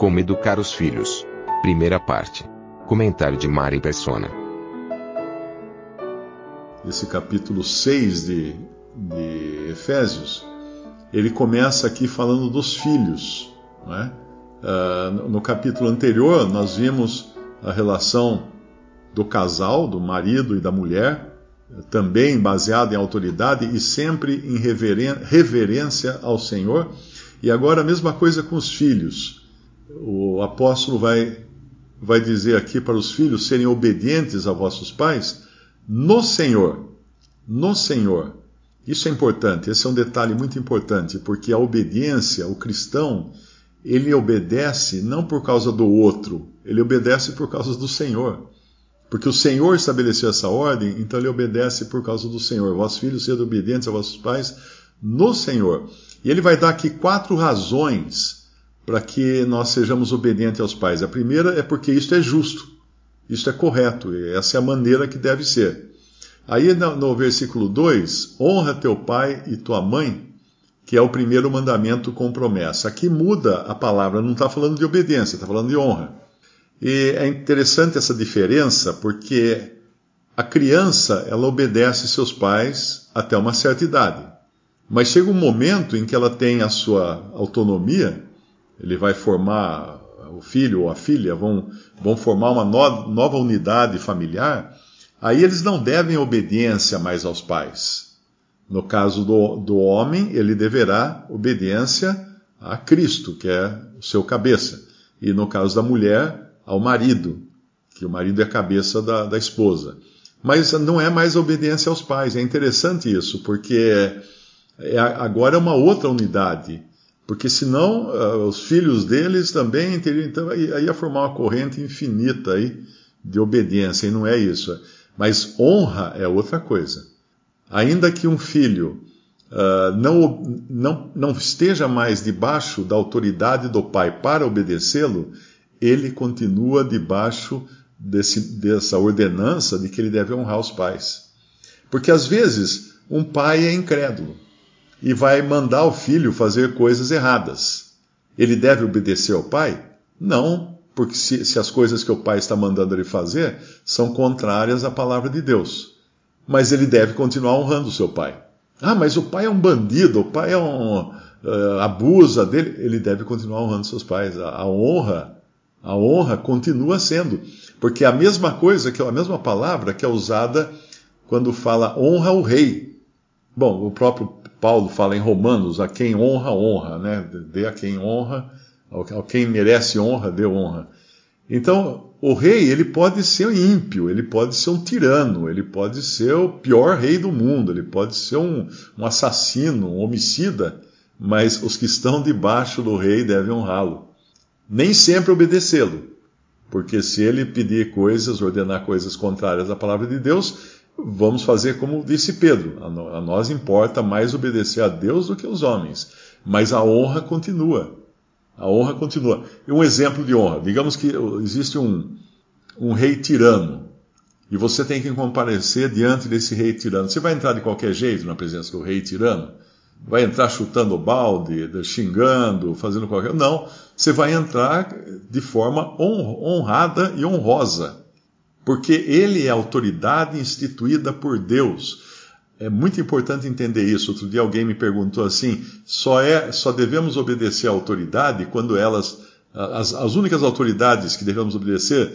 Como educar os filhos. Primeira parte. Comentário de Mari Persona. Esse capítulo 6 de, de Efésios ele começa aqui falando dos filhos. É? Uh, no capítulo anterior, nós vimos a relação do casal, do marido e da mulher, também baseada em autoridade e sempre em reverência ao Senhor. E agora a mesma coisa com os filhos. O apóstolo vai, vai dizer aqui para os filhos serem obedientes a vossos pais no Senhor. No Senhor. Isso é importante, esse é um detalhe muito importante, porque a obediência, o cristão, ele obedece não por causa do outro, ele obedece por causa do Senhor. Porque o Senhor estabeleceu essa ordem, então ele obedece por causa do Senhor. Vós, filhos, sede obedientes a vossos pais no Senhor. E ele vai dar aqui quatro razões para que nós sejamos obedientes aos pais. A primeira é porque isto é justo, isto é correto, essa é a maneira que deve ser. Aí no, versículo 2, honra teu pai e tua mãe, que é o primeiro mandamento com promessa. Aqui muda a palavra, não está falando de obediência, está falando de honra. E é interessante essa diferença, porque a criança, ela obedece seus pais até uma certa idade. Mas chega um momento em que ela tem a sua autonomia, ele vai formar, o filho ou a filha vão, vão formar uma no, nova unidade familiar, Aí eles não devem obediência mais aos pais. No caso do, do homem, ele deverá obediência a Cristo, que é o seu cabeça. E no caso da mulher, ao marido, que o marido é a cabeça da, da esposa. Mas não é mais obediência aos pais. É interessante isso, porque é, agora é uma outra unidade. Porque senão uh, os filhos deles também teriam, então, aí ia formar uma corrente infinita aí de obediência, e não é isso. Mas honra é outra coisa. Ainda que um filho uh, não, não, não esteja mais debaixo da autoridade do pai para obedecê-lo, ele continua debaixo desse, dessa ordenança de que ele deve honrar os pais. Porque às vezes um pai é incrédulo e vai mandar o filho fazer coisas erradas. Ele deve obedecer ao pai? Não, porque se, se, as coisas que o pai está mandando ele fazer são contrárias à palavra de Deus. Mas ele deve continuar honrando o seu pai. Ah, mas o pai é um bandido, o pai é um. Uh, abusa dele. Ele deve continuar honrando seus pais. A, a, honra, a honra continua sendo. Porque a mesma coisa, que a mesma palavra que é usada quando fala honra o rei. Bom, o próprio Paulo fala em Romanos, a quem honra, honra, né? Dê a quem honra ao quem merece honra, dê honra. Então, o rei, ele pode ser ímpio, ele pode ser um tirano, ele pode ser o pior rei do mundo, ele pode ser um, um assassino, um homicida, mas os que estão debaixo do rei devem honrá-lo. Nem sempre obedecê-lo, porque se ele pedir coisas, ordenar coisas contrárias à palavra de Deus, vamos fazer como disse Pedro: a nós importa mais obedecer a Deus do que os homens, mas a honra continua. A honra continua. Um exemplo de honra. Digamos que existe um, um rei tirano e você tem que comparecer diante desse rei tirano. Você vai entrar de qualquer jeito na presença do rei tirano? Vai entrar chutando o balde, xingando, fazendo qualquer. Não. Você vai entrar de forma honrada e honrosa. Porque ele é autoridade instituída por Deus. É muito importante entender isso. Outro dia alguém me perguntou assim: só é, só devemos obedecer à autoridade quando elas, as, as únicas autoridades que devemos obedecer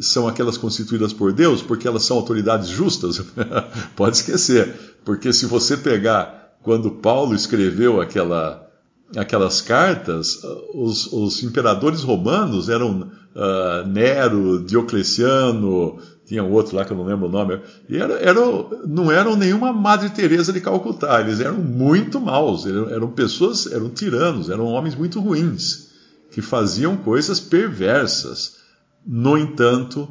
são aquelas constituídas por Deus, porque elas são autoridades justas? Pode esquecer, porque se você pegar quando Paulo escreveu aquela, aquelas cartas, os, os imperadores romanos eram uh, Nero, Diocleciano, tinha outro lá que eu não lembro o nome, e era, era, não eram nenhuma Madre Teresa de Calcutá, eles eram muito maus, eram, eram pessoas, eram tiranos, eram homens muito ruins, que faziam coisas perversas. No entanto,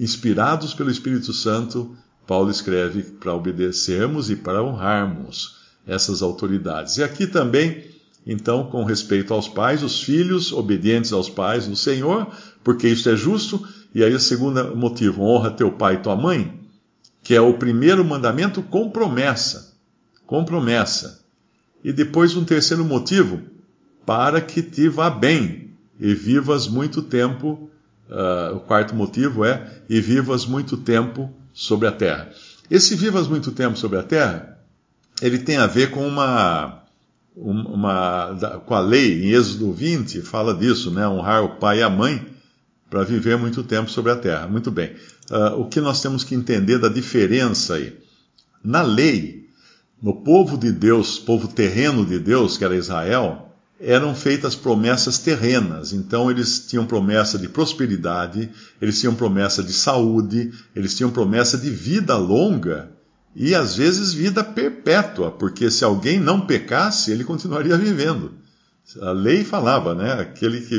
inspirados pelo Espírito Santo, Paulo escreve para obedecermos e para honrarmos essas autoridades. E aqui também, então, com respeito aos pais, os filhos obedientes aos pais no Senhor, porque isso é justo. E aí o segundo motivo, honra teu pai e tua mãe, que é o primeiro mandamento com promessa. Com promessa. E depois um terceiro motivo, para que te vá bem e vivas muito tempo. Uh, o quarto motivo é, e vivas muito tempo sobre a terra. Esse vivas muito tempo sobre a terra, ele tem a ver com uma, uma com a lei, em Êxodo 20, fala disso, né? Honrar o pai e a mãe para viver muito tempo sobre a terra. Muito bem. Uh, o que nós temos que entender da diferença aí? Na lei, no povo de Deus, povo terreno de Deus, que era Israel, eram feitas promessas terrenas. Então eles tinham promessa de prosperidade, eles tinham promessa de saúde, eles tinham promessa de vida longa e às vezes vida perpétua, porque se alguém não pecasse, ele continuaria vivendo. A lei falava, né? Aquele que,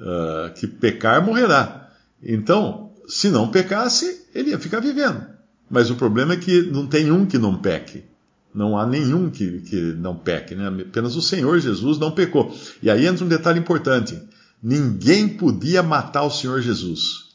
uh, que pecar morrerá. Então, se não pecasse, ele ia ficar vivendo. Mas o problema é que não tem um que não peque. Não há nenhum que, que não peque, né? apenas o Senhor Jesus não pecou. E aí entra um detalhe importante: ninguém podia matar o Senhor Jesus.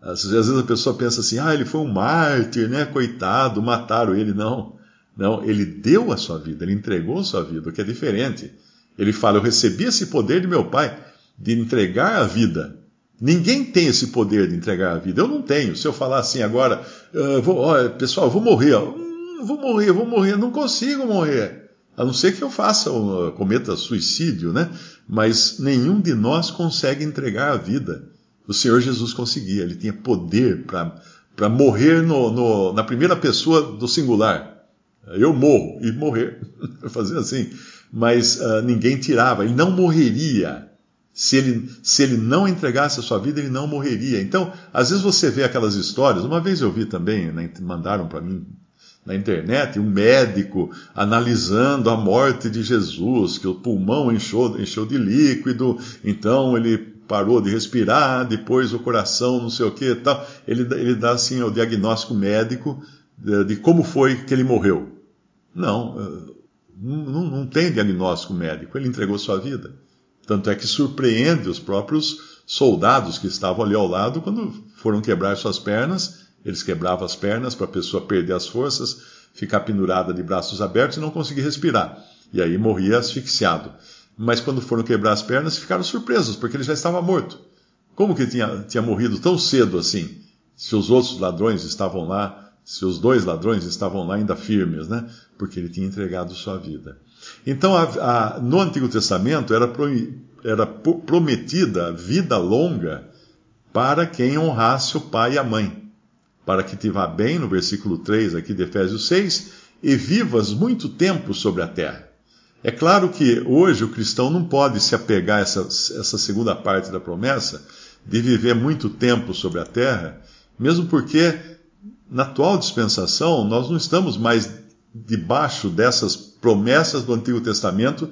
Às vezes a pessoa pensa assim, ah, ele foi um mártir, né? Coitado, mataram ele. Não, não, ele deu a sua vida, ele entregou a sua vida, o que é diferente. Ele fala, eu recebi esse poder de meu pai, de entregar a vida. Ninguém tem esse poder de entregar a vida. Eu não tenho. Se eu falar assim agora, uh, vou, pessoal, vou morrer. Ó vou morrer, vou morrer, não consigo morrer. A não ser que eu faça, cometa suicídio, né? Mas nenhum de nós consegue entregar a vida. O Senhor Jesus conseguia, ele tinha poder para morrer no, no, na primeira pessoa do singular. Eu morro e morrer, fazer assim. Mas uh, ninguém tirava, ele não morreria. Se ele, se ele não entregasse a sua vida, ele não morreria. Então, às vezes você vê aquelas histórias, uma vez eu vi também, né, mandaram para mim na internet, um médico analisando a morte de Jesus, que o pulmão encheu, encheu de líquido, então ele parou de respirar, depois o coração, não sei o que tal. Ele, ele dá assim o diagnóstico médico de, de como foi que ele morreu. Não, eh, não, não tem diagnóstico médico, ele entregou sua vida. Tanto é que surpreende os próprios soldados que estavam ali ao lado quando foram quebrar suas pernas eles quebravam as pernas para a pessoa perder as forças, ficar pendurada de braços abertos e não conseguir respirar. E aí morria asfixiado. Mas quando foram quebrar as pernas, ficaram surpresos, porque ele já estava morto. Como que tinha, tinha morrido tão cedo assim? Se os outros ladrões estavam lá, se os dois ladrões estavam lá ainda firmes, né? Porque ele tinha entregado sua vida. Então, a, a, no Antigo Testamento era, pro, era prometida vida longa para quem honrasse o pai e a mãe para que te vá bem, no versículo 3 aqui de Efésios 6, e vivas muito tempo sobre a terra. É claro que hoje o cristão não pode se apegar a essa, essa segunda parte da promessa, de viver muito tempo sobre a terra, mesmo porque na atual dispensação nós não estamos mais debaixo dessas promessas do Antigo Testamento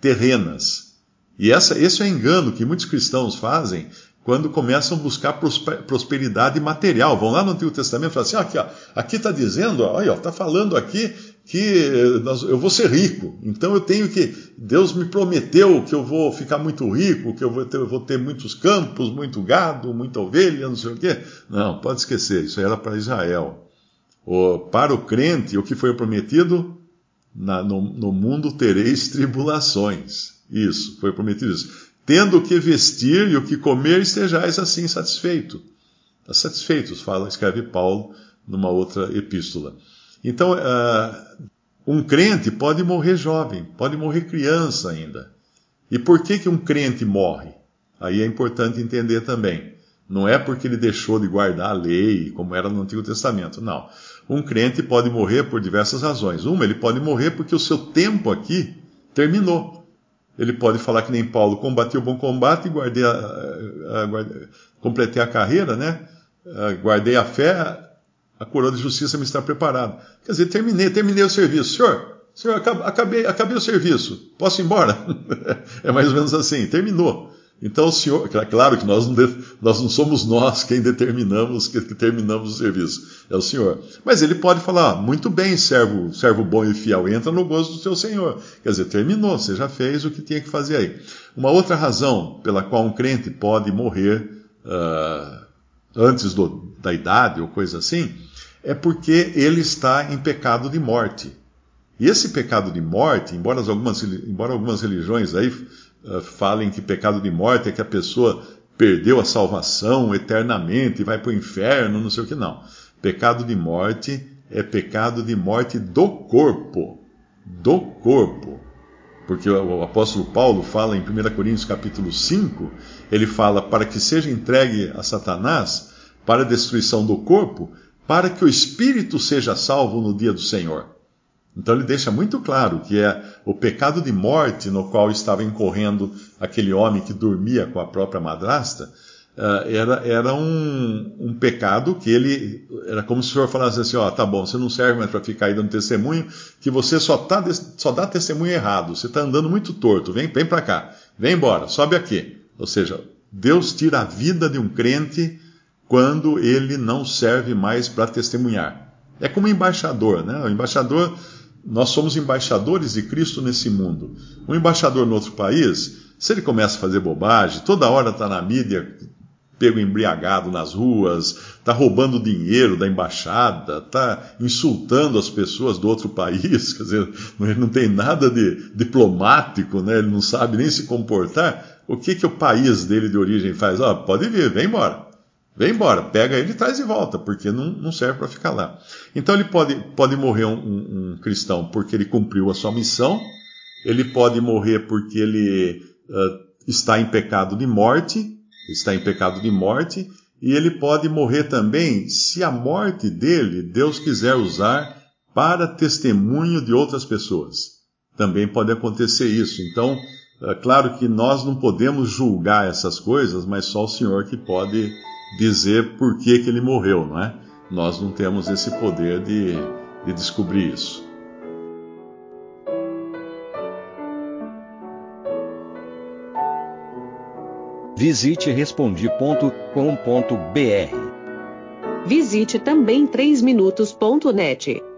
terrenas. E essa, esse é o engano que muitos cristãos fazem quando começam a buscar prosperidade material. Vão lá no Antigo Testamento e falam assim: ah, aqui está dizendo, está falando aqui que eu vou ser rico. Então eu tenho que. Deus me prometeu que eu vou ficar muito rico, que eu vou ter, eu vou ter muitos campos, muito gado, muita ovelha, não sei o quê. Não, pode esquecer, isso era para Israel. O, para o crente, o que foi prometido? Na, no, no mundo tereis tribulações. Isso, foi prometido isso tendo o que vestir e o que comer, estejais assim satisfeito. Satisfeitos, fala, escreve Paulo numa outra epístola. Então, uh, um crente pode morrer jovem, pode morrer criança ainda. E por que, que um crente morre? Aí é importante entender também. Não é porque ele deixou de guardar a lei, como era no Antigo Testamento, não. Um crente pode morrer por diversas razões. Uma, ele pode morrer porque o seu tempo aqui terminou. Ele pode falar que nem Paulo, combati o bom combate e guardei a, a, a, completei a carreira, né? uh, guardei a fé, a coroa de justiça me está preparada. Quer dizer, terminei, terminei o serviço. Senhor, senhor, acabei, acabei o serviço. Posso ir embora? é mais ou menos assim, terminou. Então o senhor, claro que nós não, nós não somos nós quem determinamos que, que, terminamos o serviço, é o senhor. Mas ele pode falar, muito bem, servo, servo bom e fiel, entra no gozo do seu senhor. Quer dizer, terminou, você já fez o que tinha que fazer aí. Uma outra razão pela qual um crente pode morrer uh, antes do, da idade ou coisa assim, é porque ele está em pecado de morte. E esse pecado de morte, embora algumas, embora algumas religiões aí uh, falem que pecado de morte é que a pessoa perdeu a salvação eternamente e vai para o inferno, não sei o que, não. Pecado de morte é pecado de morte do corpo. Do corpo. Porque o apóstolo Paulo fala em 1 Coríntios capítulo 5, ele fala para que seja entregue a Satanás para a destruição do corpo, para que o espírito seja salvo no dia do Senhor. Então ele deixa muito claro que é o pecado de morte no qual estava incorrendo aquele homem que dormia com a própria madrasta, uh, era, era um, um, pecado que ele. Era como se o senhor falasse assim: ó, tá bom, você não serve mais para ficar aí dando testemunho, que você só, tá, só dá testemunho errado, você está andando muito torto, vem, vem para cá, vem embora, sobe aqui. Ou seja, Deus tira a vida de um crente quando ele não serve mais para testemunhar. É como embaixador, né? O embaixador nós somos embaixadores de Cristo nesse mundo. Um embaixador no outro país, se ele começa a fazer bobagem, toda hora está na mídia, pego embriagado nas ruas, está roubando dinheiro da embaixada, está insultando as pessoas do outro país, quer dizer, ele não tem nada de diplomático, né? ele não sabe nem se comportar. O que, que o país dele de origem faz? Ah, pode vir, vem embora. Vem embora, pega ele e traz de volta, porque não, não serve para ficar lá. Então ele pode, pode morrer um, um, um, cristão porque ele cumpriu a sua missão, ele pode morrer porque ele uh, está em pecado de morte, está em pecado de morte, e ele pode morrer também se a morte dele Deus quiser usar para testemunho de outras pessoas. Também pode acontecer isso. Então, claro que nós não podemos julgar essas coisas, mas só o Senhor que pode dizer por que, que ele morreu, não é? Nós não temos esse poder de, de descobrir isso. Visite respondi.com.br. Visite também 3minutos.net.